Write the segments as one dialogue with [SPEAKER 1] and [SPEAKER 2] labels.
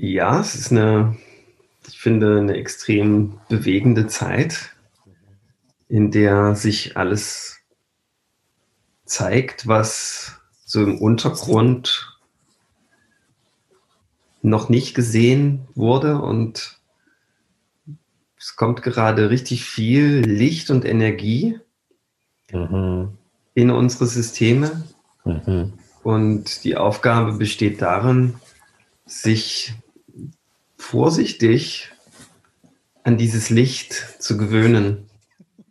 [SPEAKER 1] Ja, es ist eine, ich finde, eine extrem bewegende Zeit, in der sich alles zeigt, was so im Untergrund noch nicht gesehen wurde und es kommt gerade richtig viel Licht und Energie mhm. in unsere Systeme. Mhm. Und die Aufgabe besteht darin, sich vorsichtig an dieses Licht zu gewöhnen.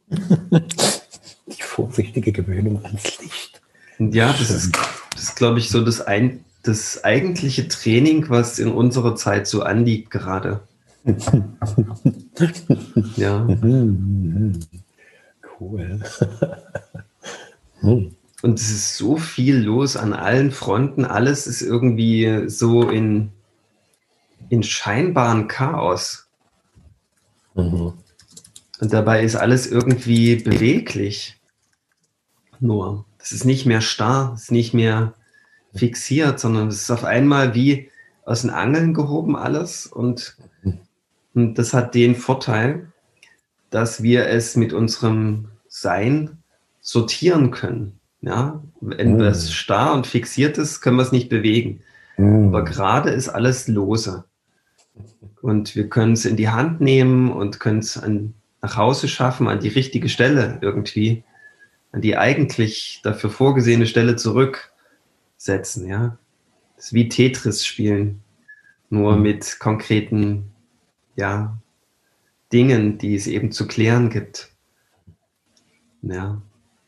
[SPEAKER 2] Die vorsichtige Gewöhnung ans Licht.
[SPEAKER 1] Ja, das ist, das ist glaube ich, so das, ein, das eigentliche Training, was in unserer Zeit so anliegt gerade. ja. Cool. Und es ist so viel los an allen Fronten. Alles ist irgendwie so in, in scheinbaren Chaos. Mhm. Und dabei ist alles irgendwie beweglich. Nur, es ist nicht mehr starr, es ist nicht mehr fixiert, sondern es ist auf einmal wie aus den Angeln gehoben alles. Und, und das hat den Vorteil, dass wir es mit unserem Sein sortieren können. Ja, wenn mhm. starr und fixiert ist, können wir es nicht bewegen. Mhm. Aber gerade ist alles lose. Und wir können es in die Hand nehmen und können es nach Hause schaffen, an die richtige Stelle irgendwie, an die eigentlich dafür vorgesehene Stelle zurücksetzen. Ja, das ist wie Tetris spielen, nur mhm. mit konkreten, ja, Dingen, die es eben zu klären gibt. Ja.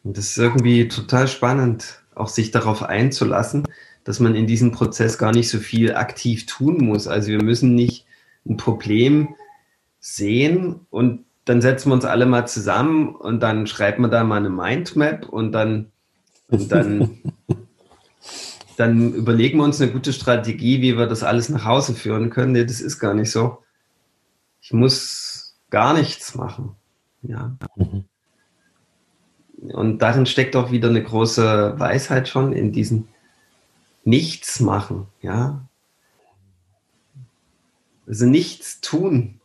[SPEAKER 1] Und das ist irgendwie total spannend, auch sich darauf einzulassen, dass man in diesem Prozess gar nicht so viel aktiv tun muss. Also wir müssen nicht ein Problem sehen und dann setzen wir uns alle mal zusammen und dann schreibt man da mal eine Mindmap und dann, und dann, dann überlegen wir uns eine gute Strategie, wie wir das alles nach Hause führen können. Nee, das ist gar nicht so. Ich muss gar nichts machen. Ja. Mhm. Und darin steckt auch wieder eine große Weisheit schon in diesem Nichts machen, ja. Also nichts tun,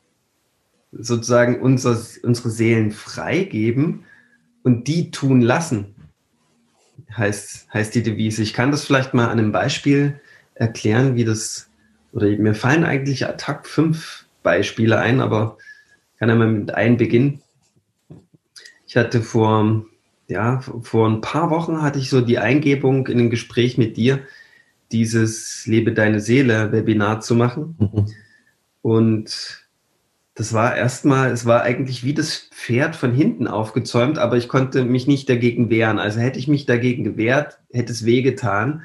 [SPEAKER 1] sozusagen unser, unsere Seelen freigeben und die tun lassen, heißt, heißt die Devise. Ich kann das vielleicht mal an einem Beispiel erklären, wie das, oder mir fallen eigentlich ad hoc fünf Beispiele ein, aber kann einmal mit einem beginnen. Ich hatte vor ja, vor ein paar Wochen hatte ich so die Eingebung in ein Gespräch mit dir, dieses Lebe deine Seele Webinar zu machen. Mhm. Und das war erstmal, es war eigentlich wie das Pferd von hinten aufgezäumt, aber ich konnte mich nicht dagegen wehren. Also hätte ich mich dagegen gewehrt, hätte es wehgetan.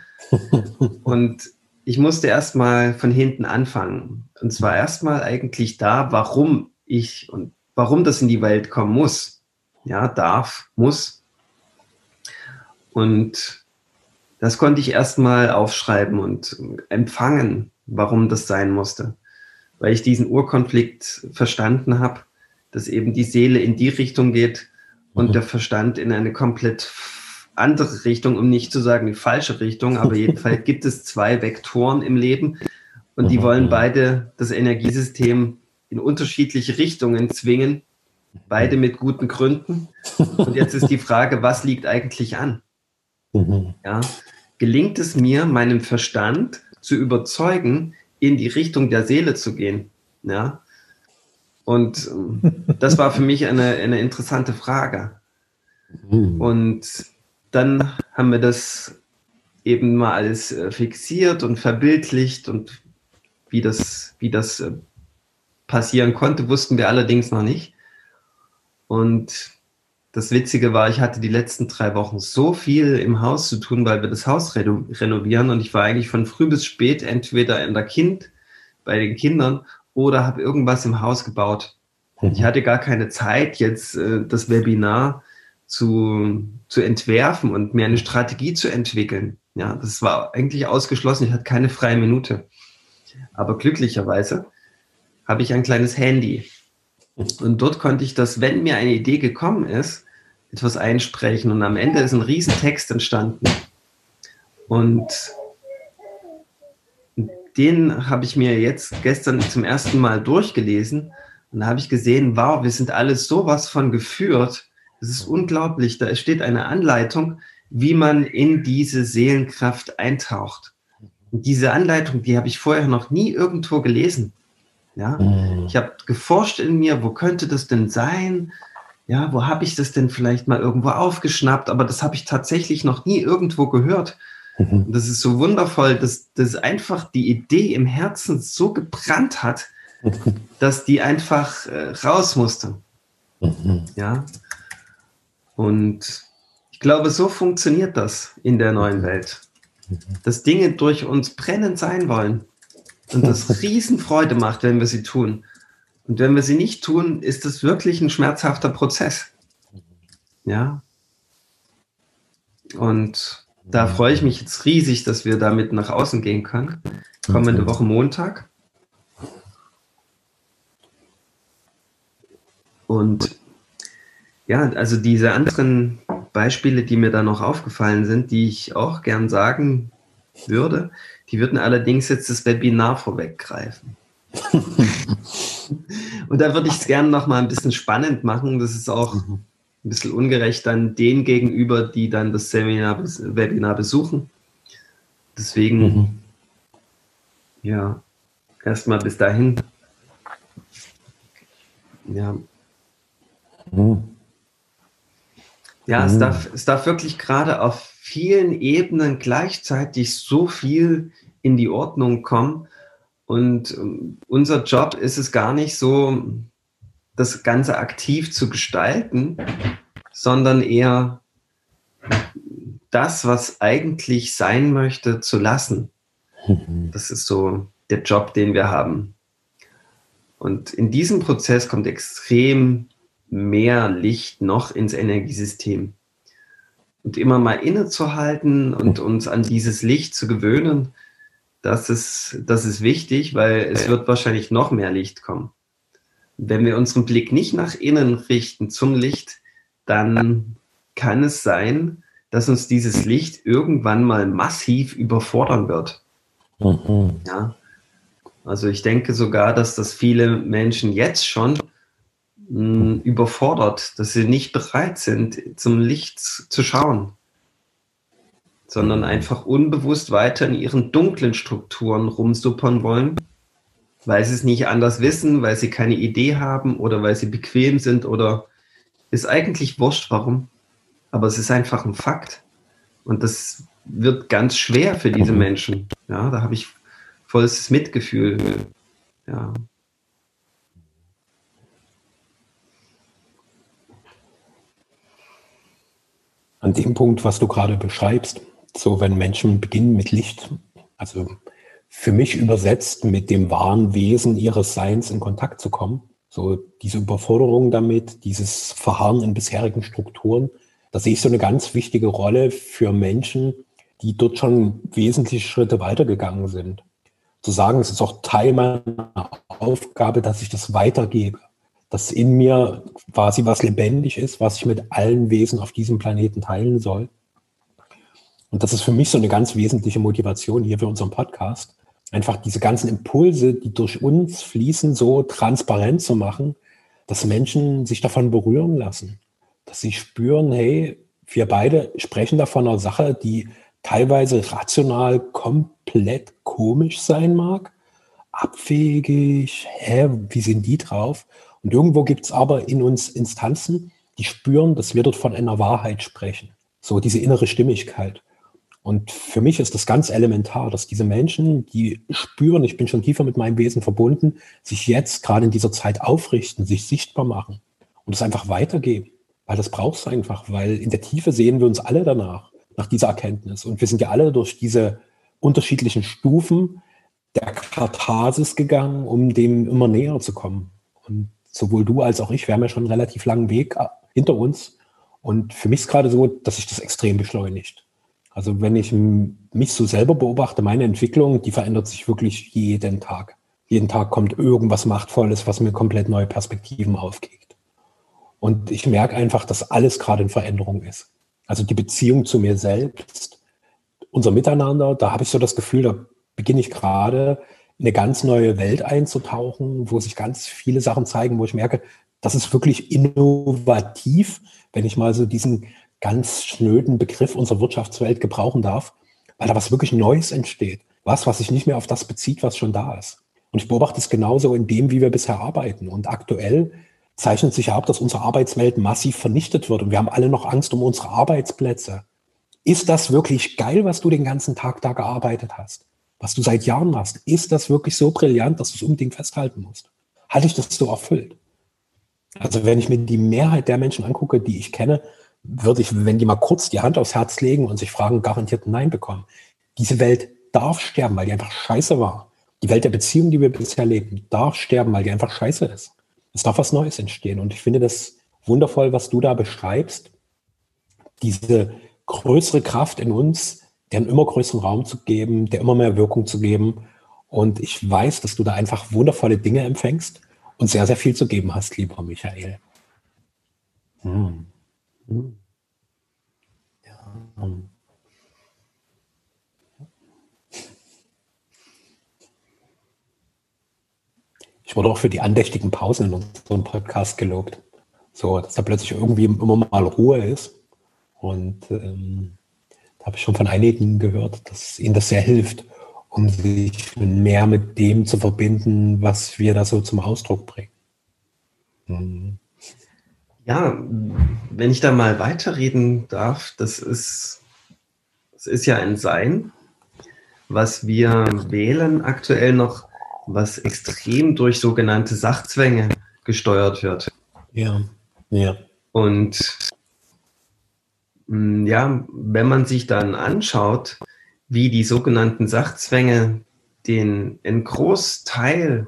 [SPEAKER 1] und ich musste erstmal von hinten anfangen. Und zwar erstmal eigentlich da, warum ich und warum das in die Welt kommen muss. Ja, darf, muss. Und das konnte ich erstmal aufschreiben und empfangen, warum das sein musste. Weil ich diesen Urkonflikt verstanden habe, dass eben die Seele in die Richtung geht und mhm. der Verstand in eine komplett andere Richtung, um nicht zu sagen die falsche Richtung, aber jedenfalls gibt es zwei Vektoren im Leben und die mhm. wollen beide das Energiesystem in unterschiedliche Richtungen zwingen, beide mit guten Gründen. Und jetzt ist die Frage, was liegt eigentlich an? Mhm. Ja, gelingt es mir, meinem Verstand zu überzeugen, in die Richtung der Seele zu gehen? Ja. Und ähm, das war für mich eine, eine interessante Frage. Mhm. Und dann haben wir das eben mal alles äh, fixiert und verbildlicht und wie das, wie das äh, passieren konnte, wussten wir allerdings noch nicht. Und das Witzige war, ich hatte die letzten drei Wochen so viel im Haus zu tun, weil wir das Haus reno renovieren und ich war eigentlich von früh bis spät entweder in der Kind, bei den Kindern oder habe irgendwas im Haus gebaut. Mhm. Ich hatte gar keine Zeit, jetzt äh, das Webinar zu, zu entwerfen und mir eine Strategie zu entwickeln. Ja, das war eigentlich ausgeschlossen. Ich hatte keine freie Minute. Aber glücklicherweise habe ich ein kleines Handy und dort konnte ich das, wenn mir eine Idee gekommen ist, etwas einsprechen. Und am Ende ist ein Riesentext entstanden. Und den habe ich mir jetzt gestern zum ersten Mal durchgelesen und da habe ich gesehen, wow, wir sind alles sowas von geführt. Das ist unglaublich. Da steht eine Anleitung, wie man in diese Seelenkraft eintaucht. Und diese Anleitung, die habe ich vorher noch nie irgendwo gelesen. Ja, mhm. ich habe geforscht in mir, wo könnte das denn sein? Ja, wo habe ich das denn vielleicht mal irgendwo aufgeschnappt? Aber das habe ich tatsächlich noch nie irgendwo gehört. Mhm. Das ist so wundervoll, dass das einfach die Idee im Herzen so gebrannt hat, dass die einfach äh, raus musste. Mhm. Ja. Und ich glaube, so funktioniert das in der neuen Welt. Dass Dinge durch uns brennend sein wollen und das Riesenfreude macht, wenn wir sie tun. Und wenn wir sie nicht tun, ist das wirklich ein schmerzhafter Prozess. Ja. Und da freue ich mich jetzt riesig, dass wir damit nach außen gehen können. Kommende Woche Montag. Und ja, also diese anderen Beispiele, die mir da noch aufgefallen sind, die ich auch gern sagen würde, die würden allerdings jetzt das Webinar vorweggreifen. Und da würde ich es gerne noch mal ein bisschen spannend machen. Das ist auch mhm. ein bisschen ungerecht dann denen gegenüber, die dann das Seminar, Webinar besuchen. Deswegen, mhm. ja, erstmal bis dahin. Ja, Mhm. Ja, mhm. es, darf, es darf wirklich gerade auf vielen Ebenen gleichzeitig so viel in die Ordnung kommen. Und ähm, unser Job ist es gar nicht so, das Ganze aktiv zu gestalten, sondern eher das, was eigentlich sein möchte, zu lassen. Mhm. Das ist so der Job, den wir haben. Und in diesem Prozess kommt extrem mehr Licht noch ins Energiesystem. Und immer mal innezuhalten und uns an dieses Licht zu gewöhnen, das ist, das ist wichtig, weil es wird wahrscheinlich noch mehr Licht kommen. Wenn wir unseren Blick nicht nach innen richten zum Licht, dann kann es sein, dass uns dieses Licht irgendwann mal massiv überfordern wird. Mhm. Ja. Also ich denke sogar, dass das viele Menschen jetzt schon mh, überfordert, dass sie nicht bereit sind, zum Licht zu schauen, sondern einfach unbewusst weiter in ihren dunklen Strukturen rumsuppern wollen, weil sie es nicht anders wissen, weil sie keine Idee haben oder weil sie bequem sind oder ist eigentlich wurscht, warum. Aber es ist einfach ein Fakt. Und das wird ganz schwer für diese Menschen. Ja, da habe ich volles Mitgefühl. Ja.
[SPEAKER 2] an dem Punkt, was du gerade beschreibst, so wenn Menschen beginnen mit Licht, also für mich übersetzt mit dem wahren Wesen ihres Seins in Kontakt zu kommen, so diese Überforderung damit, dieses Verharren in bisherigen Strukturen, da sehe ich so eine ganz wichtige Rolle für Menschen, die dort schon wesentliche Schritte weitergegangen sind. Zu sagen, es ist auch Teil meiner Aufgabe, dass ich das weitergebe dass in mir quasi was lebendig ist, was ich mit allen Wesen auf diesem Planeten teilen soll. Und das ist für mich so eine ganz wesentliche Motivation hier für unseren Podcast, einfach diese ganzen Impulse, die durch uns fließen, so transparent zu machen, dass Menschen sich davon berühren lassen, dass sie spüren, hey, wir beide sprechen da von einer Sache, die teilweise rational komplett komisch sein mag, abwegig, hä, wie sind die drauf? Und irgendwo gibt es aber in uns Instanzen, die spüren, dass wir dort von einer Wahrheit sprechen. So diese innere Stimmigkeit. Und für mich ist das ganz elementar, dass diese Menschen, die spüren, ich bin schon tiefer mit meinem Wesen verbunden, sich jetzt gerade in dieser Zeit aufrichten, sich sichtbar machen und es einfach weitergeben. Weil das braucht es einfach, weil in der Tiefe sehen wir uns alle danach, nach dieser Erkenntnis. Und wir sind ja alle durch diese unterschiedlichen Stufen der Katharsis gegangen, um dem immer näher zu kommen. Und sowohl du als auch ich, wir haben ja schon einen relativ langen Weg äh, hinter uns. Und für mich ist gerade so, dass sich das extrem beschleunigt. Also wenn ich mich so selber beobachte, meine Entwicklung, die verändert sich wirklich jeden Tag. Jeden Tag kommt irgendwas Machtvolles, was mir komplett neue Perspektiven aufkickt. Und ich merke einfach, dass alles gerade in Veränderung ist. Also die Beziehung zu mir selbst, unser Miteinander, da habe ich so das Gefühl, da beginne ich gerade eine ganz neue Welt einzutauchen, wo sich ganz viele Sachen zeigen, wo ich merke, das ist wirklich innovativ, wenn ich mal so diesen ganz schnöden Begriff unserer Wirtschaftswelt gebrauchen darf, weil da was wirklich Neues entsteht. Was, was sich nicht mehr auf das bezieht, was schon da ist. Und ich beobachte es genauso in dem, wie wir bisher arbeiten. Und aktuell zeichnet sich ab, dass unsere Arbeitswelt massiv vernichtet wird. Und wir haben alle noch Angst um unsere Arbeitsplätze. Ist das wirklich geil, was du den ganzen Tag da gearbeitet hast? Was du seit Jahren machst? Ist das wirklich so brillant, dass du es unbedingt festhalten musst? Halte ich das so erfüllt? Also wenn ich mir die Mehrheit der Menschen angucke, die ich kenne, würde ich, wenn die mal kurz die Hand aufs Herz legen und sich fragen, garantiert Nein bekommen. Diese Welt darf sterben, weil die einfach scheiße war. Die Welt der Beziehungen, die wir bisher leben, darf sterben, weil die einfach scheiße ist. Es darf was Neues entstehen. Und ich finde das wundervoll, was du da beschreibst. Diese größere Kraft in uns, der einen immer größeren Raum zu geben, der immer mehr Wirkung zu geben. Und ich weiß, dass du da einfach wundervolle Dinge empfängst und sehr, sehr viel zu geben hast, lieber Michael. Hm. Hm. Ja. Ich wurde auch für die andächtigen Pausen in unserem Podcast gelobt. So, dass da plötzlich irgendwie immer mal Ruhe ist. Und ähm, da habe ich schon von einigen gehört, dass ihnen das sehr hilft, um sich mehr mit dem zu verbinden, was wir da so zum Ausdruck bringen.
[SPEAKER 1] Mhm. Ja, wenn ich da mal weiterreden darf, das ist, das ist ja ein Sein, was wir wählen aktuell noch was extrem durch sogenannte Sachzwänge gesteuert wird.
[SPEAKER 2] Ja, ja.
[SPEAKER 1] Und mm, ja, wenn man sich dann anschaut, wie die sogenannten Sachzwänge den einen Großteil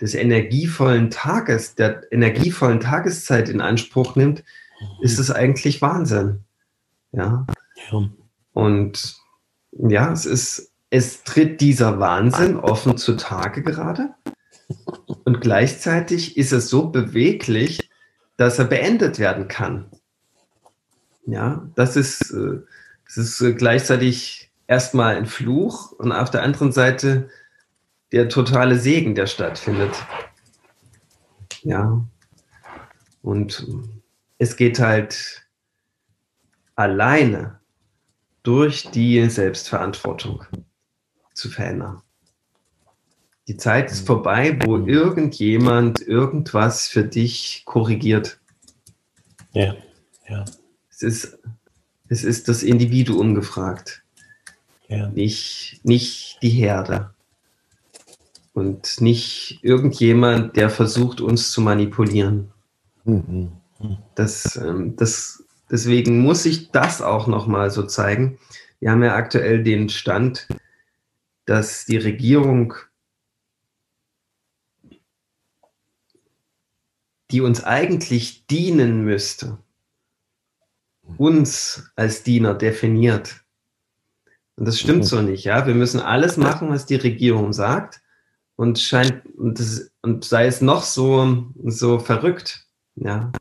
[SPEAKER 1] des energievollen Tages, der energievollen Tageszeit in Anspruch nimmt, ist es eigentlich Wahnsinn. Ja. ja. Und ja, es ist es tritt dieser Wahnsinn offen zutage gerade und gleichzeitig ist es so beweglich, dass er beendet werden kann. Ja, das ist, äh, das ist äh, gleichzeitig erstmal ein Fluch und auf der anderen Seite der totale Segen, der stattfindet. Ja, und es geht halt alleine durch die Selbstverantwortung zu verändern. Die Zeit ist vorbei, wo irgendjemand irgendwas für dich korrigiert.
[SPEAKER 2] Ja, ja.
[SPEAKER 1] Es ist, es ist das Individuum gefragt, ja. nicht, nicht die Herde. Und nicht irgendjemand, der versucht, uns zu manipulieren. Mhm. Das, ähm, das, deswegen muss ich das auch nochmal so zeigen. Wir haben ja aktuell den Stand, dass die Regierung, die uns eigentlich dienen müsste, uns als Diener definiert. Und das stimmt so nicht, ja. Wir müssen alles machen, was die Regierung sagt und scheint, und, das, und sei es noch so, so verrückt, ja.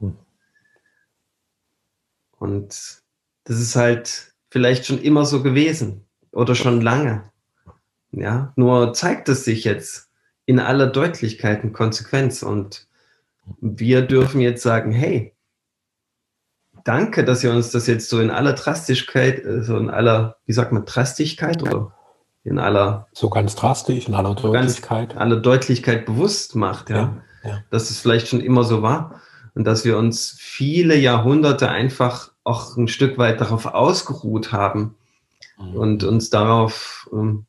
[SPEAKER 1] Und das ist halt vielleicht schon immer so gewesen oder schon lange. Ja, nur zeigt es sich jetzt in aller Deutlichkeit und Konsequenz. Und wir dürfen jetzt sagen, hey, danke, dass ihr uns das jetzt so in aller Drastigkeit, äh, so in aller, wie sagt man, Drastigkeit oder in aller.
[SPEAKER 2] So ganz drastisch, in aller Deutlichkeit.
[SPEAKER 1] Aller Deutlichkeit bewusst macht, ja, ja, ja. Dass es vielleicht schon immer so war und dass wir uns viele Jahrhunderte einfach auch ein Stück weit darauf ausgeruht haben mhm. und uns darauf ähm,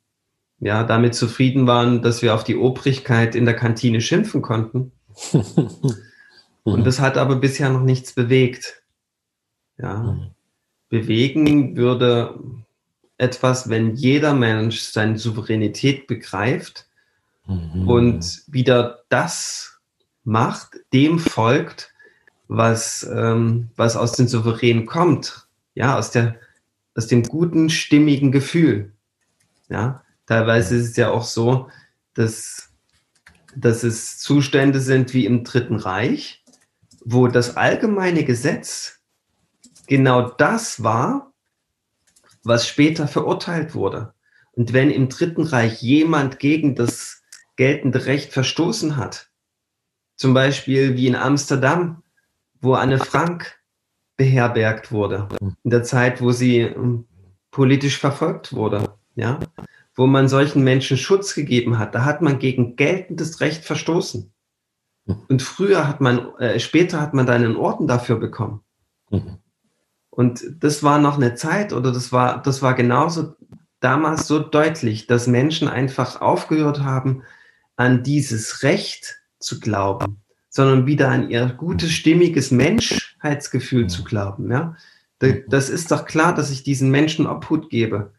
[SPEAKER 1] ja, damit zufrieden waren, dass wir auf die Obrigkeit in der Kantine schimpfen konnten. Und das hat aber bisher noch nichts bewegt. Ja. Mhm. Bewegen würde etwas, wenn jeder Mensch seine Souveränität begreift mhm. und wieder das macht, dem folgt, was, ähm, was aus den Souveränen kommt. Ja, aus, der, aus dem guten, stimmigen Gefühl. Ja, Teilweise ist es ja auch so, dass, dass es Zustände sind wie im Dritten Reich, wo das allgemeine Gesetz genau das war, was später verurteilt wurde. Und wenn im Dritten Reich jemand gegen das geltende Recht verstoßen hat. Zum Beispiel wie in Amsterdam, wo Anne Frank beherbergt wurde, in der Zeit, wo sie ähm, politisch verfolgt wurde, ja, wo man solchen Menschen Schutz gegeben hat, da hat man gegen geltendes Recht verstoßen. Und früher hat man, äh, später hat man da einen Orden dafür bekommen. Mhm. Und das war noch eine Zeit oder das war, das war genauso damals so deutlich, dass Menschen einfach aufgehört haben, an dieses Recht zu glauben, sondern wieder an ihr gutes, stimmiges Menschheitsgefühl zu glauben. Ja? Das ist doch klar, dass ich diesen Menschen Obhut gebe.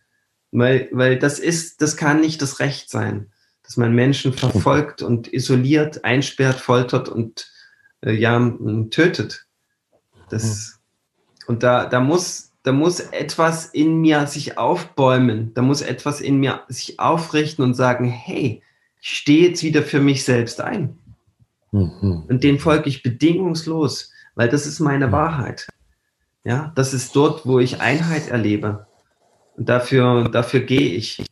[SPEAKER 1] Weil, weil das ist, das kann nicht das Recht sein, dass man Menschen verfolgt und isoliert, einsperrt, foltert und äh, ja, tötet. Das, und da, da muss, da muss etwas in mir sich aufbäumen, da muss etwas in mir sich aufrichten und sagen, hey, ich stehe jetzt wieder für mich selbst ein. Mhm. Und dem folge ich bedingungslos, weil das ist meine mhm. Wahrheit. Ja, das ist dort, wo ich Einheit erlebe. Und dafür, dafür gehe ich.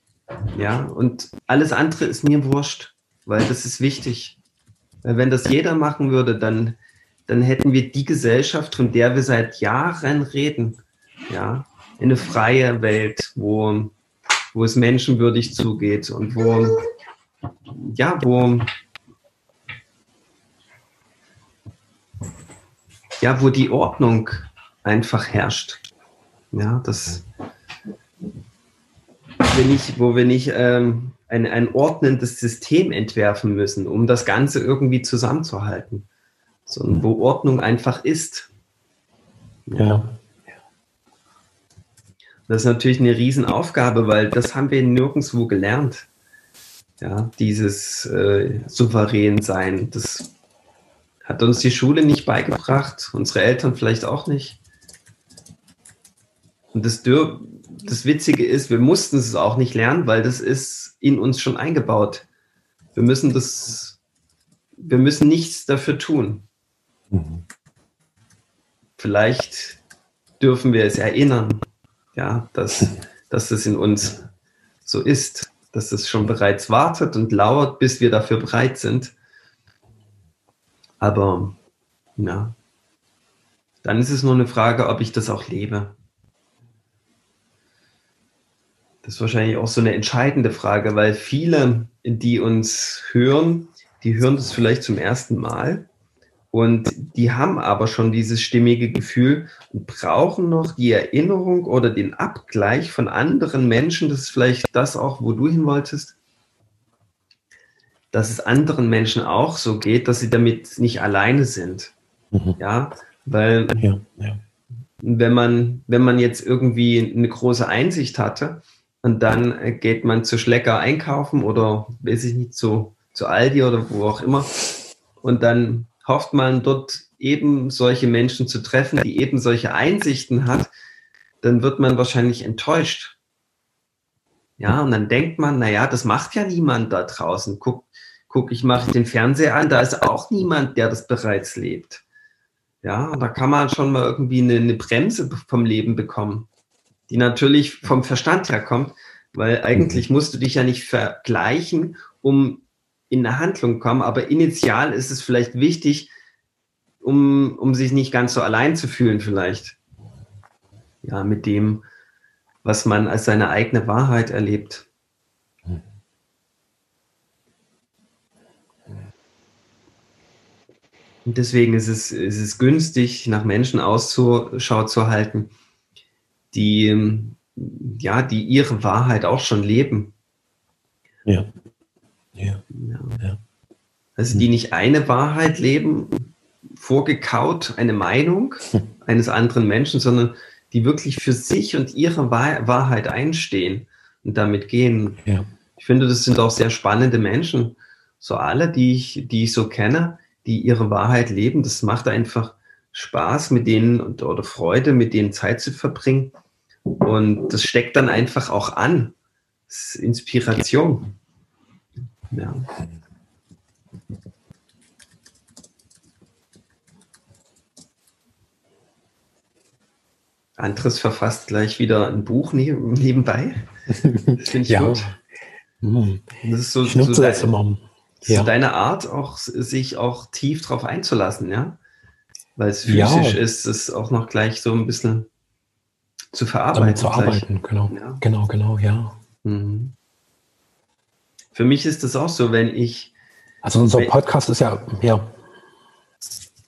[SPEAKER 1] Ja, und alles andere ist mir wurscht, weil das ist wichtig. Weil wenn das jeder machen würde, dann, dann hätten wir die Gesellschaft, von der wir seit Jahren reden. Ja, eine freie Welt, wo, wo es menschenwürdig zugeht und wo, ja, wo, ja, wo die Ordnung einfach herrscht. Ja, das, wir nicht, wo wir nicht ähm, ein, ein ordnendes System entwerfen müssen, um das Ganze irgendwie zusammenzuhalten, sondern wo Ordnung einfach ist. Ja. Das ist natürlich eine Riesenaufgabe, weil das haben wir nirgendwo gelernt. Ja, dieses äh, souverän sein, das hat uns die Schule nicht beigebracht, unsere Eltern vielleicht auch nicht. Und das, das Witzige ist, wir mussten es auch nicht lernen, weil das ist in uns schon eingebaut. Wir müssen das, wir müssen nichts dafür tun. Mhm. Vielleicht dürfen wir es erinnern, ja, dass, dass das in uns so ist dass es schon bereits wartet und lauert, bis wir dafür bereit sind. Aber ja, dann ist es nur eine Frage, ob ich das auch lebe. Das ist wahrscheinlich auch so eine entscheidende Frage, weil viele, die uns hören, die hören das vielleicht zum ersten Mal und die haben aber schon dieses stimmige Gefühl und brauchen noch die Erinnerung oder den Abgleich von anderen Menschen. Das ist vielleicht das auch, wo du hin wolltest. Dass es anderen Menschen auch so geht, dass sie damit nicht alleine sind. Mhm. Ja, weil ja, ja. wenn man, wenn man jetzt irgendwie eine große Einsicht hatte und dann geht man zu Schlecker einkaufen oder weiß ich nicht, zu, zu Aldi oder wo auch immer und dann hofft man dort eben solche Menschen zu treffen, die eben solche Einsichten hat, dann wird man wahrscheinlich enttäuscht. Ja, und dann denkt man, naja, das macht ja niemand da draußen. Guck, guck, ich mache den Fernseher an, da ist auch niemand, der das bereits lebt. Ja, und da kann man schon mal irgendwie eine, eine Bremse vom Leben bekommen, die natürlich vom Verstand herkommt, weil eigentlich musst du dich ja nicht vergleichen, um in eine Handlung kommen, aber initial ist es vielleicht wichtig, um, um sich nicht ganz so allein zu fühlen, vielleicht. Ja, mit dem, was man als seine eigene Wahrheit erlebt. Und deswegen ist es, ist es günstig, nach Menschen Ausschau zu halten, die, ja, die ihre Wahrheit auch schon leben.
[SPEAKER 2] Ja.
[SPEAKER 1] Ja. ja. Also die nicht eine Wahrheit leben, vorgekaut, eine Meinung eines anderen Menschen, sondern die wirklich für sich und ihre Wahrheit einstehen und damit gehen. Ja. Ich finde, das sind auch sehr spannende Menschen. So alle, die ich, die ich so kenne, die ihre Wahrheit leben, das macht einfach Spaß mit denen und, oder Freude, mit denen Zeit zu verbringen. Und das steckt dann einfach auch an. Das ist Inspiration. Ja. Andres verfasst gleich wieder ein Buch nebenbei.
[SPEAKER 2] Das finde ich ja. gut.
[SPEAKER 1] Mhm. Das ist so, ich nutze so das immer. Ja. deine Art, auch sich auch tief drauf einzulassen, ja? Weil es physisch ja. ist, es auch noch gleich so ein bisschen zu verarbeiten. Damit
[SPEAKER 2] zu arbeiten, genau. Ja. Genau, genau, ja. Mhm.
[SPEAKER 1] Für mich ist das auch so, wenn ich.
[SPEAKER 2] Also unser wenn, Podcast ist ja, ja.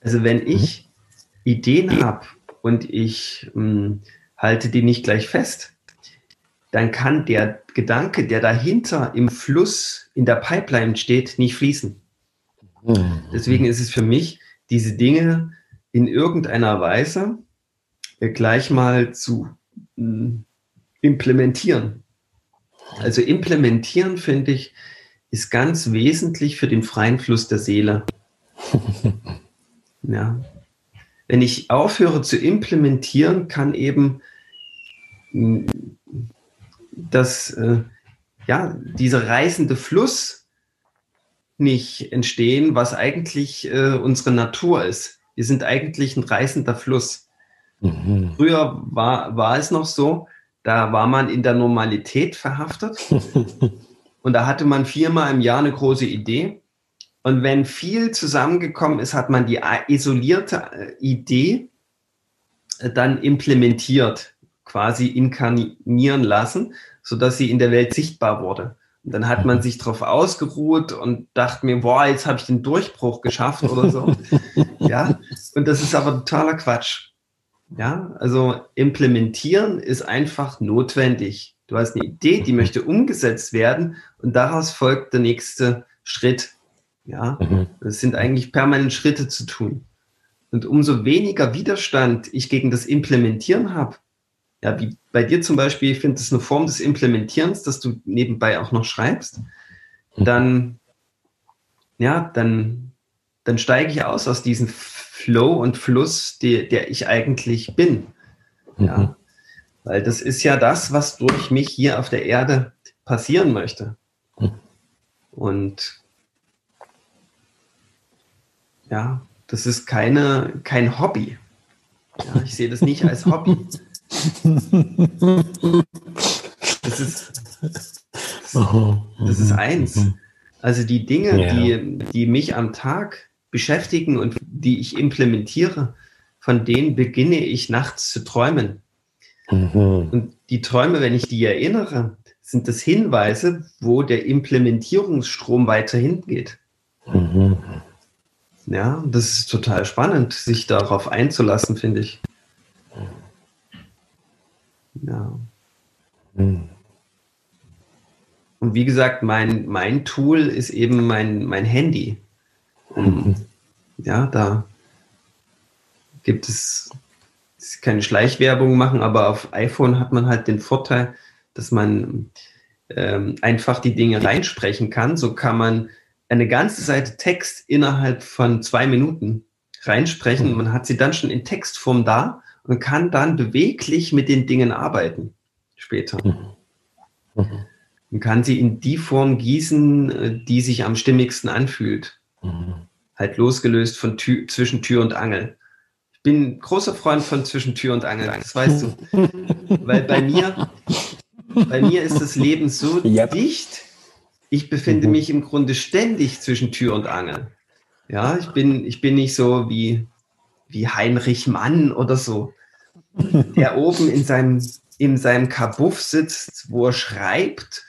[SPEAKER 1] Also wenn ich mhm. Ideen habe und ich mh, hm, halte die nicht gleich fest, dann kann der Gedanke, der dahinter im Fluss in der Pipeline steht, nicht fließen. Mhm. Deswegen ist es für mich, diese Dinge in irgendeiner Weise gleich mal zu hm, implementieren. Also implementieren, finde ich, ist ganz wesentlich für den freien Fluss der Seele. ja. Wenn ich aufhöre zu implementieren, kann eben hm, das, äh, ja, dieser reißende Fluss nicht entstehen, was eigentlich äh, unsere Natur ist. Wir sind eigentlich ein reißender Fluss. Mhm. Früher war, war es noch so, da war man in der Normalität verhaftet und da hatte man viermal im Jahr eine große Idee. Und wenn viel zusammengekommen ist, hat man die isolierte äh, Idee äh, dann implementiert, quasi inkarnieren lassen, sodass sie in der Welt sichtbar wurde. Und dann hat man sich darauf ausgeruht und dachte mir, boah, jetzt habe ich den Durchbruch geschafft oder so. ja, und das ist aber totaler Quatsch. Ja, also implementieren ist einfach notwendig. Du hast eine Idee, die möchte umgesetzt werden und daraus folgt der nächste Schritt. Ja, mhm. das sind eigentlich permanent Schritte zu tun. Und umso weniger Widerstand ich gegen das Implementieren habe, ja, wie bei dir zum Beispiel, ich finde das eine Form des Implementierens, dass du nebenbei auch noch schreibst, mhm. dann, ja, dann, dann steige ich aus aus diesem Flow und Fluss, die, der ich eigentlich bin. Mhm. Ja. Weil das ist ja das, was durch mich hier auf der Erde passieren möchte. Mhm. Und ja, das ist keine, kein Hobby. Ja, ich sehe das nicht als Hobby. Das ist, das ist eins. Mhm. Also die Dinge, ja. die, die mich am Tag beschäftigen und die ich implementiere, von denen beginne ich nachts zu träumen. Mhm. Und die Träume, wenn ich die erinnere, sind das Hinweise, wo der Implementierungsstrom weiterhin geht. Mhm. Ja, das ist total spannend, sich darauf einzulassen, finde ich. Ja. Mhm. Und wie gesagt, mein, mein Tool ist eben mein, mein Handy. Mhm. Ja, da gibt es keine Schleichwerbung machen, aber auf iPhone hat man halt den Vorteil, dass man ähm, einfach die Dinge reinsprechen kann. So kann man eine ganze Seite Text innerhalb von zwei Minuten reinsprechen. Mhm. Man hat sie dann schon in Textform da und kann dann beweglich mit den Dingen arbeiten später. Mhm. Mhm. Man kann sie in die Form gießen, äh, die sich am stimmigsten anfühlt. Mhm. Halt losgelöst von Tür, zwischen Tür und Angel. Ich bin großer Freund von zwischen Tür und Angel, das weißt du. Weil bei mir, bei mir ist das Leben so yep. dicht, ich befinde mhm. mich im Grunde ständig zwischen Tür und Angel. Ja, ich bin, ich bin nicht so wie, wie Heinrich Mann oder so, der oben in seinem, in seinem Kabuff sitzt, wo er schreibt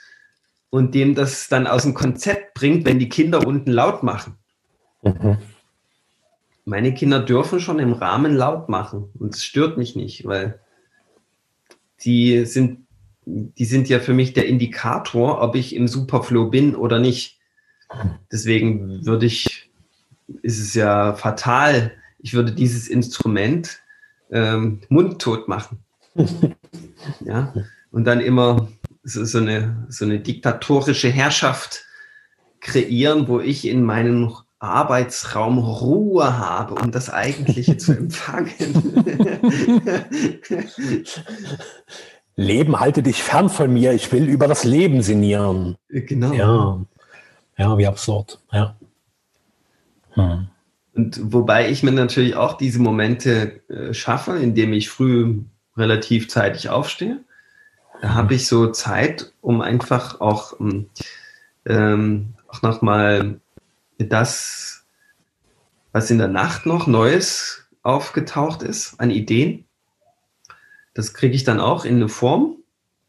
[SPEAKER 1] und dem das dann aus dem Konzept bringt, wenn die Kinder unten laut machen. Mhm. Meine Kinder dürfen schon im Rahmen laut machen und es stört mich nicht, weil die sind, die sind ja für mich der Indikator, ob ich im Superflow bin oder nicht. Deswegen würde ich, ist es ja fatal, ich würde dieses Instrument ähm, mundtot machen. ja, und dann immer so, so, eine, so eine diktatorische Herrschaft kreieren, wo ich in meinen Arbeitsraum Ruhe habe, um das Eigentliche zu empfangen.
[SPEAKER 2] Leben, halte dich fern von mir. Ich will über das Leben sinnieren.
[SPEAKER 1] Genau.
[SPEAKER 2] Ja, ja wie absurd. Ja.
[SPEAKER 1] Hm. Und wobei ich mir natürlich auch diese Momente äh, schaffe, indem ich früh relativ zeitig aufstehe. Da habe ich so Zeit, um einfach auch, ähm, ähm auch nochmal das, was in der Nacht noch Neues aufgetaucht ist an Ideen, das kriege ich dann auch in eine Form,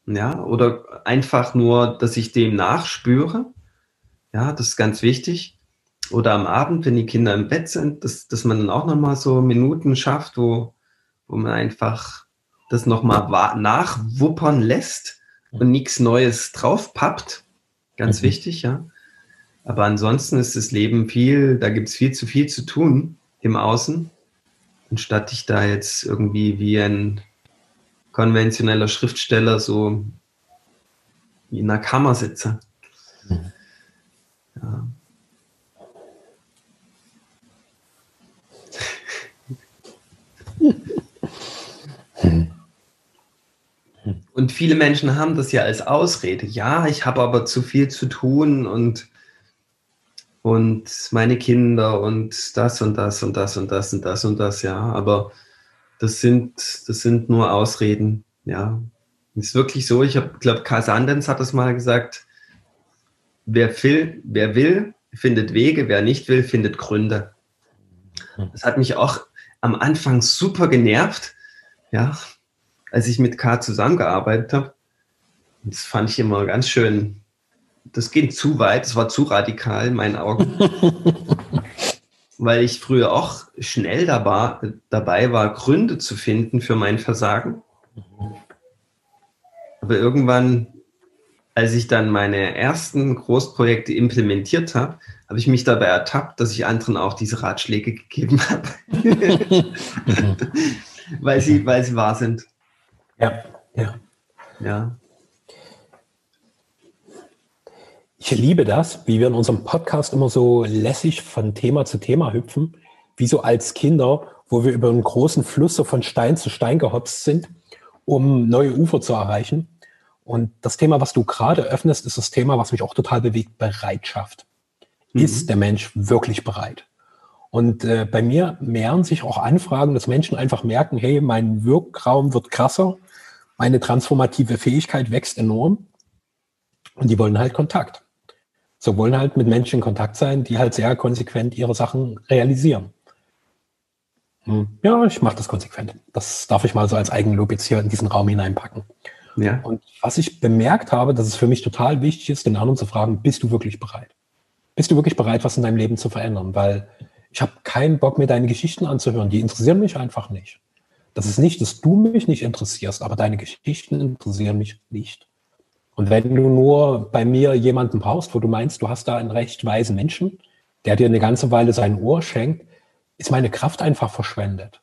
[SPEAKER 1] ja, oder einfach nur, dass ich dem nachspüre. Ja, das ist ganz wichtig. Oder am Abend, wenn die Kinder im Bett sind, dass, dass man dann auch nochmal so Minuten schafft, wo, wo man einfach das nochmal nachwuppern lässt und nichts Neues draufpappt. Ganz mhm. wichtig, ja. Aber ansonsten ist das Leben viel, da gibt es viel zu viel zu tun im Außen, anstatt ich da jetzt irgendwie wie ein konventioneller Schriftsteller so in einer Kammer sitze. Mhm. Ja. Und viele Menschen haben das ja als Ausrede. Ja, ich habe aber zu viel zu tun und, und meine Kinder und das und das und das und das und das und das, ja. Aber das sind, das sind nur Ausreden, ja. Ist wirklich so, ich glaube, Karl Sandens hat das mal gesagt, wer will, wer will, findet Wege, wer nicht will, findet Gründe. Das hat mich auch am Anfang super genervt, ja, als ich mit K zusammengearbeitet habe. Das fand ich immer ganz schön. Das ging zu weit, das war zu radikal in meinen Augen. Weil ich früher auch schnell dabei, dabei war, Gründe zu finden für mein Versagen. Aber irgendwann, als ich dann meine ersten Großprojekte implementiert habe, habe ich mich dabei ertappt, dass ich anderen auch diese Ratschläge gegeben habe. weil, sie, weil sie wahr sind.
[SPEAKER 2] Ja, ja.
[SPEAKER 1] Ja.
[SPEAKER 2] Ich liebe das, wie wir in unserem Podcast immer so lässig von Thema zu Thema hüpfen, wie so als Kinder, wo wir über einen großen Fluss so von Stein zu Stein gehopst sind, um neue Ufer zu erreichen. Und das Thema, was du gerade öffnest, ist das Thema, was mich auch total bewegt, Bereitschaft mhm. ist der Mensch wirklich bereit? Und äh, bei mir mehren sich auch Anfragen, dass Menschen einfach merken, hey, mein Wirkraum wird krasser, meine transformative Fähigkeit wächst enorm und die wollen halt Kontakt. So wollen halt mit Menschen in Kontakt sein, die halt sehr konsequent ihre Sachen realisieren. Hm, ja, ich mache das konsequent. Das darf ich mal so als Eigenlob jetzt hier in diesen Raum hineinpacken. Ja. Und was ich bemerkt habe, dass es für mich total wichtig ist, den anderen zu fragen, bist du wirklich bereit? bist du wirklich bereit, was in deinem Leben zu verändern? Weil ich habe keinen Bock, mir deine Geschichten anzuhören. Die interessieren mich einfach nicht. Das ist nicht, dass du mich nicht interessierst, aber deine Geschichten interessieren mich nicht. Und wenn du nur bei mir jemanden brauchst, wo du meinst, du hast da einen recht weisen Menschen, der dir eine ganze Weile sein Ohr schenkt, ist meine Kraft einfach verschwendet.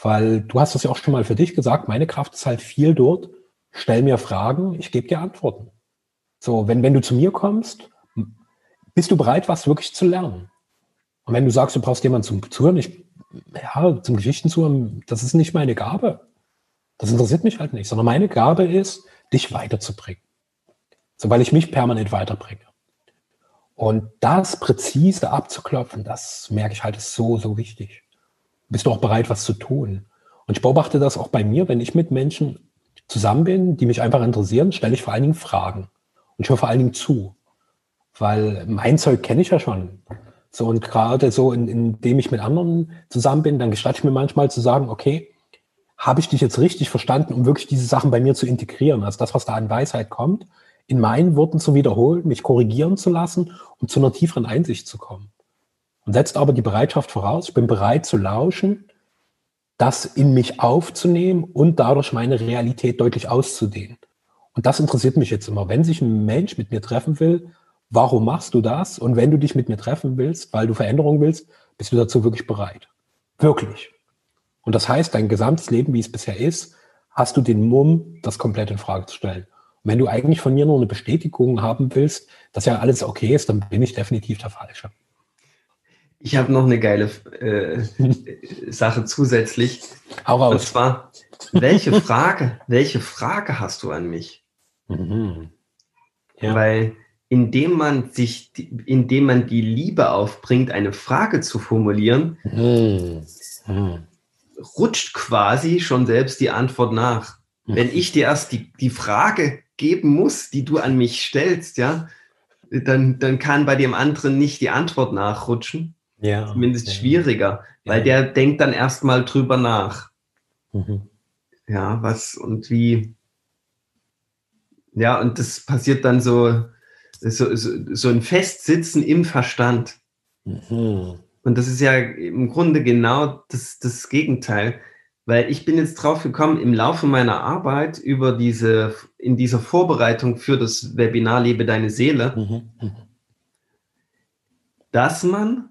[SPEAKER 2] Weil du hast das ja auch schon mal für dich gesagt, meine Kraft ist halt viel dort. Stell mir Fragen, ich gebe dir Antworten. So, wenn, wenn du zu mir kommst bist du bereit, was wirklich zu lernen? Und wenn du sagst, du brauchst jemanden zum Zuhören, ich, ja, zum Geschichten zuhören, das ist nicht meine Gabe. Das interessiert mich halt nicht, sondern meine Gabe ist, dich weiterzubringen. So, weil ich mich permanent weiterbringe. Und das präzise abzuklopfen, das merke ich halt, ist so, so wichtig. Bist du auch bereit, was zu tun? Und ich beobachte das auch bei mir, wenn ich mit Menschen zusammen bin, die mich einfach interessieren, stelle ich vor allen Dingen Fragen. Und ich höre vor allen Dingen zu weil mein Zeug kenne ich ja schon. So und gerade so, in, indem ich mit anderen zusammen bin, dann gestatte ich mir manchmal zu sagen, okay, habe ich dich jetzt richtig verstanden, um wirklich diese Sachen bei mir zu integrieren, also das, was da an Weisheit kommt, in meinen Worten zu wiederholen, mich korrigieren zu lassen und zu einer tieferen Einsicht zu kommen. Und setzt aber die Bereitschaft voraus, ich bin bereit zu lauschen, das in mich aufzunehmen und dadurch meine Realität deutlich auszudehnen. Und das interessiert mich jetzt immer. Wenn sich ein Mensch mit mir treffen will, warum machst du das? Und wenn du dich mit mir treffen willst, weil du Veränderung willst, bist du dazu wirklich bereit. Wirklich. Und das heißt, dein gesamtes Leben, wie es bisher ist, hast du den Mumm, das komplett in Frage zu stellen. Wenn du eigentlich von mir nur eine Bestätigung haben willst, dass ja alles okay ist, dann bin ich definitiv der Falsche.
[SPEAKER 1] Ich habe noch eine geile äh, Sache zusätzlich.
[SPEAKER 2] Hau raus. Und
[SPEAKER 1] zwar, welche Frage, welche Frage hast du an mich? Mhm. Ja. Weil indem man sich, indem man die Liebe aufbringt, eine Frage zu formulieren, hm. Hm. rutscht quasi schon selbst die Antwort nach. Wenn ich dir erst die, die Frage geben muss, die du an mich stellst, ja, dann, dann kann bei dem anderen nicht die Antwort nachrutschen. Ja. Zumindest ja. schwieriger, weil ja. der denkt dann erstmal drüber nach. Mhm. Ja, was und wie. Ja, und das passiert dann so, so, so, so ein Festsitzen im Verstand. Mhm. Und das ist ja im Grunde genau das, das Gegenteil. Weil ich bin jetzt drauf gekommen, im Laufe meiner Arbeit über diese, in dieser Vorbereitung für das Webinar Lebe deine Seele, mhm. mhm. dass man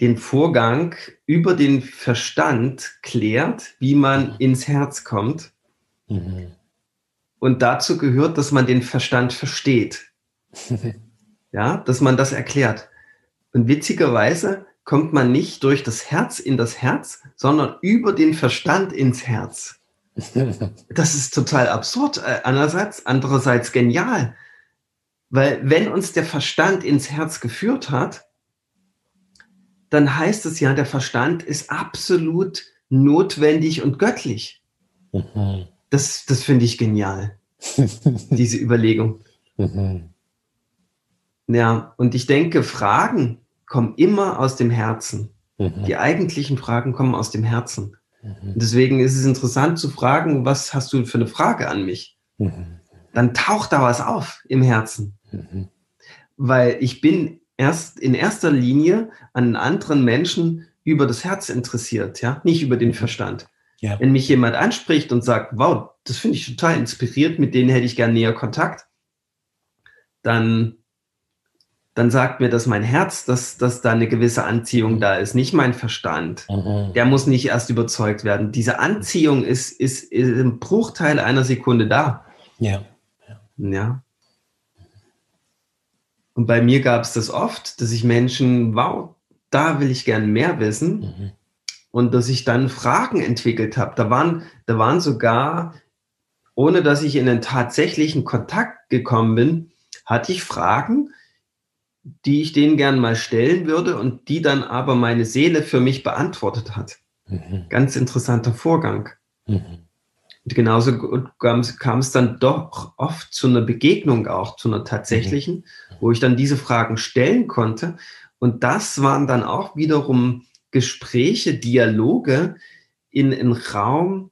[SPEAKER 1] den Vorgang über den Verstand klärt, wie man mhm. ins Herz kommt. Mhm. Und dazu gehört, dass man den Verstand versteht. ja, dass man das erklärt. Und witzigerweise kommt man nicht durch das Herz in das Herz, sondern über den Verstand ins Herz. Das ist total absurd äh, einerseits, andererseits genial. Weil wenn uns der Verstand ins Herz geführt hat, dann heißt es ja, der Verstand ist absolut notwendig und göttlich. Mhm. Das, das finde ich genial, diese Überlegung. Mhm. Ja, und ich denke, Fragen kommen immer aus dem Herzen. Mhm. Die eigentlichen Fragen kommen aus dem Herzen. Mhm. Deswegen ist es interessant zu fragen, was hast du für eine Frage an mich? Mhm. Dann taucht da was auf im Herzen. Mhm. Weil ich bin erst in erster Linie an anderen Menschen über das Herz interessiert, ja, nicht über den. Verstand. Ja. Wenn mich jemand anspricht und sagt, wow, das finde ich total inspiriert, mit denen hätte ich gerne näher Kontakt, dann dann sagt mir das mein Herz, dass, dass da eine gewisse Anziehung da ist, nicht mein Verstand. Mhm. Der muss nicht erst überzeugt werden. Diese Anziehung ist, ist, ist im Bruchteil einer Sekunde da. Ja. Ja. Und bei mir gab es das oft, dass ich Menschen, wow, da will ich gern mehr wissen. Mhm. Und dass ich dann Fragen entwickelt habe. Da waren, da waren sogar, ohne dass ich in einen tatsächlichen Kontakt gekommen bin, hatte ich Fragen, die ich denen gern mal stellen würde und die dann aber meine Seele für mich beantwortet hat. Mhm. Ganz interessanter Vorgang. Mhm. Und genauso kam es dann doch oft zu einer Begegnung auch, zu einer tatsächlichen, mhm. wo ich dann diese Fragen stellen konnte. Und das waren dann auch wiederum Gespräche, Dialoge in einem Raum,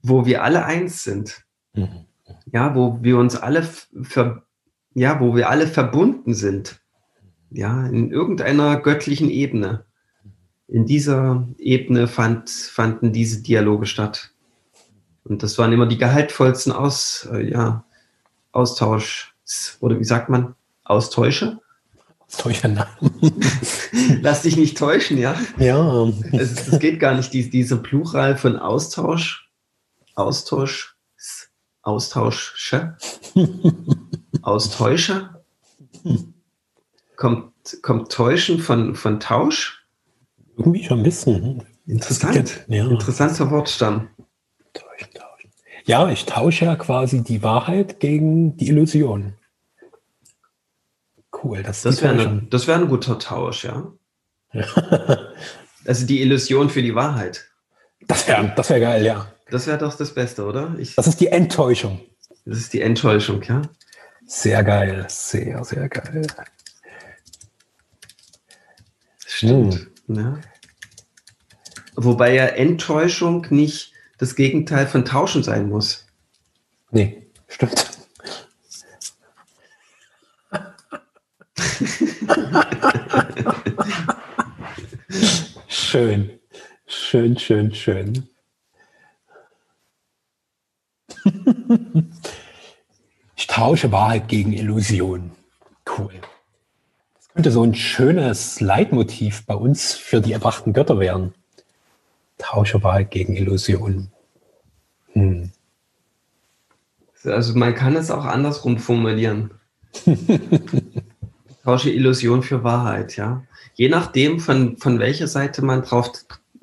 [SPEAKER 1] wo wir alle eins sind. Mhm. Ja, wo wir uns alle ver ja, wo wir alle verbunden sind. Ja, in irgendeiner göttlichen Ebene. In dieser Ebene fand, fanden diese Dialoge statt. Und das waren immer die gehaltvollsten Aus, äh, ja, Austausch, oder wie sagt man, Austäusche?
[SPEAKER 2] Austäusche,
[SPEAKER 1] Lass dich nicht täuschen, ja?
[SPEAKER 2] Ja.
[SPEAKER 1] Es, es geht gar nicht, die, diese Plural von Austausch, Austausch, Austausche. Austäuscher? Kommt, kommt Täuschen von, von Tausch?
[SPEAKER 2] Irgendwie schon ein bisschen.
[SPEAKER 1] Interessant. Ja. Interessanter Wortstamm. Täuschen,
[SPEAKER 2] tauschen. Ja, ich tausche ja quasi die Wahrheit gegen die Illusion.
[SPEAKER 1] Cool. Das, das wäre ein, wär ein guter Tausch, ja. ja. also die Illusion für die Wahrheit.
[SPEAKER 2] Das wäre das wär geil, ja.
[SPEAKER 1] Das wäre doch das Beste, oder?
[SPEAKER 2] Ich, das ist die Enttäuschung.
[SPEAKER 1] Das ist die Enttäuschung, ja.
[SPEAKER 2] Sehr geil, sehr, sehr geil.
[SPEAKER 1] Stimmt. Hm. Ja. Wobei ja Enttäuschung nicht das Gegenteil von Tauschen sein muss.
[SPEAKER 2] Nee, stimmt. schön, schön, schön, schön. Ich tausche Wahrheit gegen Illusion. Cool. Das könnte so ein schönes Leitmotiv bei uns für die erwachten Götter werden. Tausche Wahrheit gegen Illusion. Hm.
[SPEAKER 1] Also man kann es auch andersrum formulieren. Tausche Illusion für Wahrheit, ja. Je nachdem, von, von welcher Seite man drauf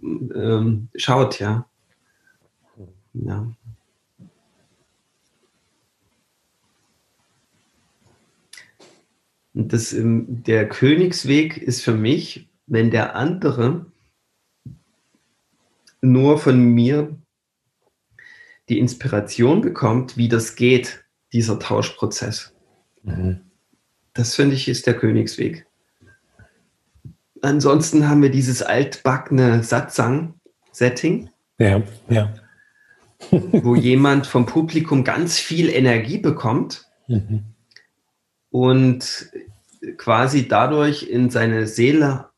[SPEAKER 1] ähm, schaut, ja. Ja. Und das, der Königsweg ist für mich, wenn der andere nur von mir die Inspiration bekommt, wie das geht, dieser Tauschprozess. Mhm. Das finde ich ist der Königsweg. Ansonsten haben wir dieses altbackene Satsang-Setting.
[SPEAKER 2] Ja, ja.
[SPEAKER 1] wo jemand vom Publikum ganz viel Energie bekommt mhm. Und quasi dadurch in seine Seele,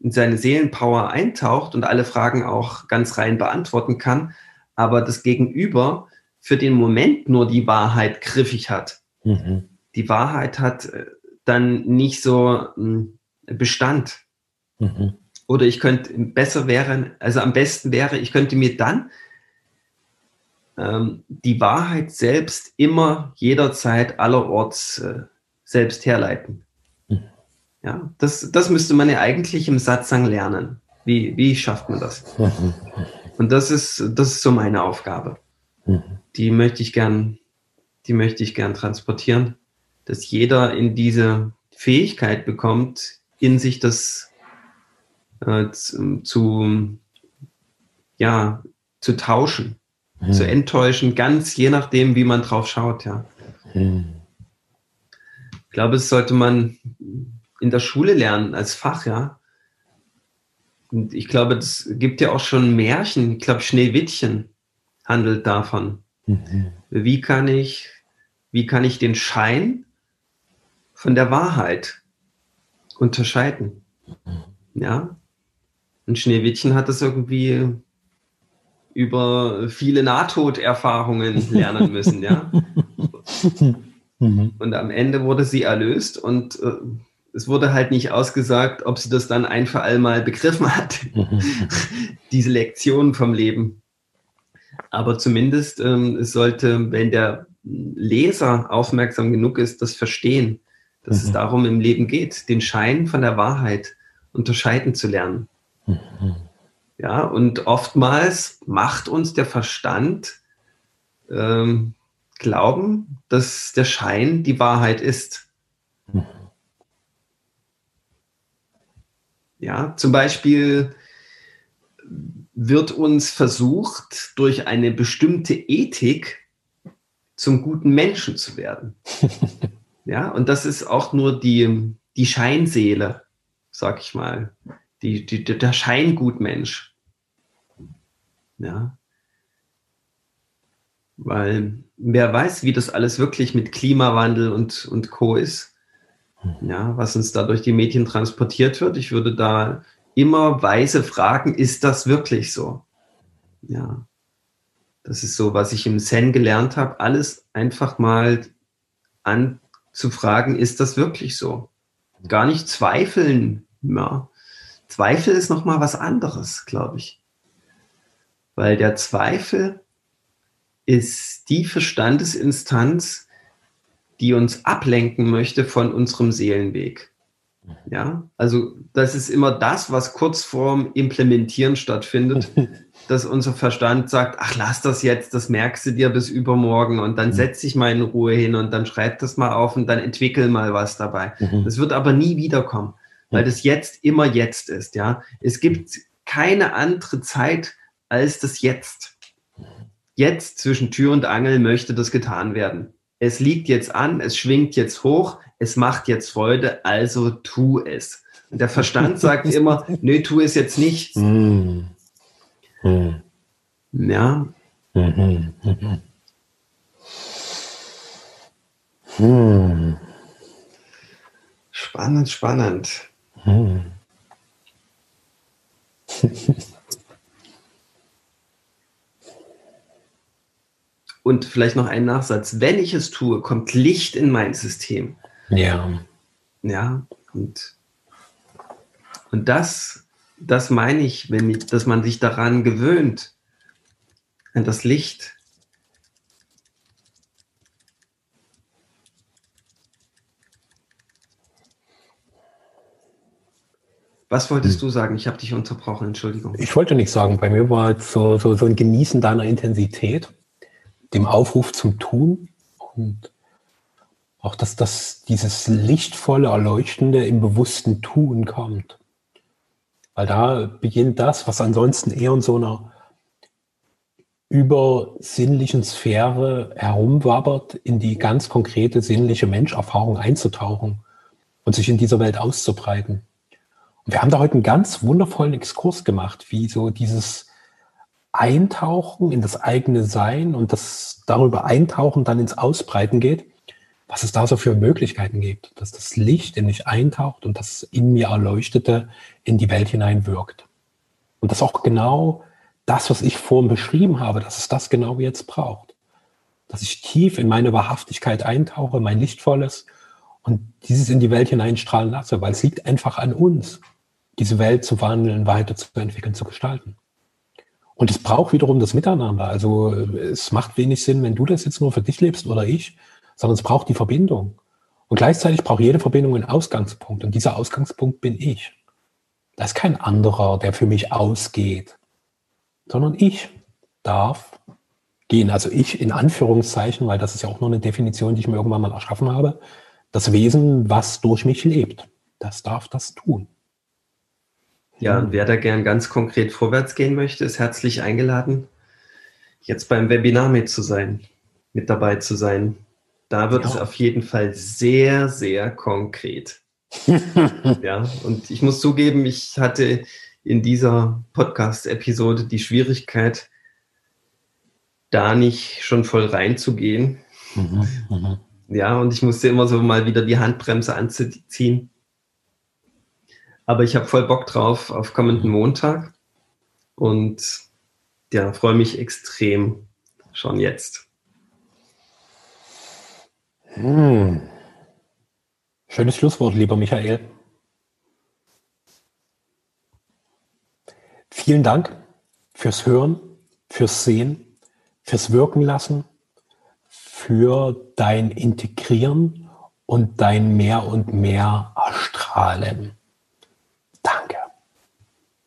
[SPEAKER 1] in seine Seelenpower eintaucht und alle Fragen auch ganz rein beantworten kann, aber das Gegenüber für den Moment nur die Wahrheit griffig hat. Mhm. Die Wahrheit hat äh, dann nicht so hm, Bestand. Mhm. Oder ich könnte besser wäre, also am besten wäre, ich könnte mir dann ähm, die Wahrheit selbst immer jederzeit allerorts äh, selbst herleiten. Mhm. Ja, das, das müsste man ja eigentlich im Satzang lernen. Wie, wie schafft man das? Mhm. Und das ist, das ist so meine Aufgabe. Mhm. Die möchte ich gern, die möchte ich gern transportieren, dass jeder in diese Fähigkeit bekommt, in sich das äh, zu, zu, ja, zu tauschen, mhm. zu enttäuschen, ganz je nachdem, wie man drauf schaut, ja. Mhm. Ich glaube, es sollte man in der Schule lernen als Fach, ja. Und ich glaube, es gibt ja auch schon Märchen. Ich glaube, Schneewittchen handelt davon. Mhm. Wie kann ich, wie kann ich den Schein von der Wahrheit unterscheiden? Mhm. Ja. Und Schneewittchen hat das irgendwie über viele Nahtoderfahrungen lernen müssen, ja. Mhm. Und am Ende wurde sie erlöst und äh, es wurde halt nicht ausgesagt, ob sie das dann ein für all mal begriffen hat, diese Lektion vom Leben. Aber zumindest ähm, es sollte, wenn der Leser aufmerksam genug ist, das verstehen, dass mhm. es darum im Leben geht, den Schein von der Wahrheit unterscheiden zu lernen. Mhm. Ja, und oftmals macht uns der Verstand ähm, glauben, dass der Schein die Wahrheit ist. Ja, zum Beispiel wird uns versucht, durch eine bestimmte Ethik zum guten Menschen zu werden. ja, und das ist auch nur die, die Scheinseele, sag ich mal, die, die, der Scheingutmensch. Ja. Weil wer weiß, wie das alles wirklich mit Klimawandel und, und Co. ist ja, was uns da durch die Medien transportiert wird. Ich würde da immer weise fragen, ist das wirklich so? Ja, das ist so, was ich im Zen gelernt habe, alles einfach mal anzufragen, ist das wirklich so? Gar nicht zweifeln. Ja. Zweifel ist nochmal was anderes, glaube ich. Weil der Zweifel ist die Verstandesinstanz, die uns ablenken möchte von unserem Seelenweg. Ja, also das ist immer das, was kurz vorm Implementieren stattfindet, dass unser Verstand sagt, ach, lass das jetzt, das merkst du dir bis übermorgen und dann mhm. setz dich mal in Ruhe hin und dann schreib das mal auf und dann entwickel mal was dabei. Mhm. Das wird aber nie wiederkommen, weil das jetzt immer jetzt ist, ja. Es gibt keine andere Zeit als das Jetzt. Jetzt zwischen Tür und Angel möchte das getan werden es liegt jetzt an, es schwingt jetzt hoch, es macht jetzt Freude, also tu es. Und der Verstand sagt immer, nö, tu es jetzt nicht. Mm. Mm. Ja. Mm -hmm. Spannend, spannend. Und vielleicht noch ein Nachsatz. Wenn ich es tue, kommt Licht in mein System.
[SPEAKER 2] Ja.
[SPEAKER 1] Ja, und, und das, das meine ich, wenn ich, dass man sich daran gewöhnt, an das Licht. Was wolltest hm. du sagen? Ich habe dich unterbrochen, Entschuldigung.
[SPEAKER 2] Ich wollte nicht sagen, bei mir war es so, so, so ein Genießen deiner Intensität dem Aufruf zum Tun und auch, dass das, dieses lichtvolle, erleuchtende im bewussten Tun kommt. Weil da beginnt das, was ansonsten eher in so einer übersinnlichen Sphäre herumwabbert, in die ganz konkrete sinnliche Menscherfahrung einzutauchen und sich in dieser Welt auszubreiten. Und wir haben da heute einen ganz wundervollen Exkurs gemacht, wie so dieses Eintauchen in das eigene Sein und das darüber Eintauchen dann ins Ausbreiten geht, was es da so für Möglichkeiten gibt, dass das Licht in mich eintaucht und das in mir Erleuchtete in die Welt hinein wirkt. Und das auch genau das, was ich vorhin beschrieben habe, dass es das genau jetzt braucht. Dass ich tief in meine Wahrhaftigkeit eintauche, mein Lichtvolles und dieses in die Welt hineinstrahlen lasse, weil es liegt einfach an uns, diese Welt zu wandeln, weiterzuentwickeln, zu gestalten. Und es braucht wiederum das Miteinander. Also es macht wenig Sinn, wenn du das jetzt nur für dich lebst oder ich, sondern es braucht die Verbindung. Und gleichzeitig braucht jede Verbindung einen Ausgangspunkt. Und dieser Ausgangspunkt bin ich. Da ist kein anderer, der für mich ausgeht, sondern ich darf gehen. Also ich in Anführungszeichen, weil das ist ja auch nur eine Definition, die ich mir irgendwann mal erschaffen habe. Das Wesen, was durch mich lebt, das darf das tun.
[SPEAKER 1] Ja, und wer da gern ganz konkret vorwärts gehen möchte, ist herzlich eingeladen, jetzt beim Webinar mit zu sein, mit dabei zu sein. Da wird ja. es auf jeden Fall sehr, sehr konkret. ja, und ich muss zugeben, ich hatte in dieser Podcast-Episode die Schwierigkeit, da nicht schon voll reinzugehen. Mhm, mh. Ja, und ich musste immer so mal wieder die Handbremse anziehen. Aber ich habe voll Bock drauf auf kommenden Montag und ja, freue mich extrem schon jetzt.
[SPEAKER 2] Hm. Schönes Schlusswort, lieber Michael. Vielen Dank fürs Hören, fürs Sehen, fürs Wirken lassen, für dein Integrieren und dein mehr und mehr Erstrahlen.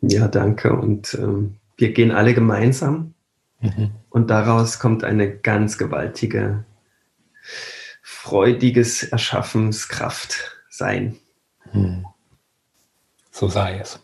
[SPEAKER 1] Ja, danke. Und ähm, wir gehen alle gemeinsam. Mhm. Und daraus kommt eine ganz gewaltige, freudiges Erschaffenskraft sein.
[SPEAKER 2] Mhm. So sei es.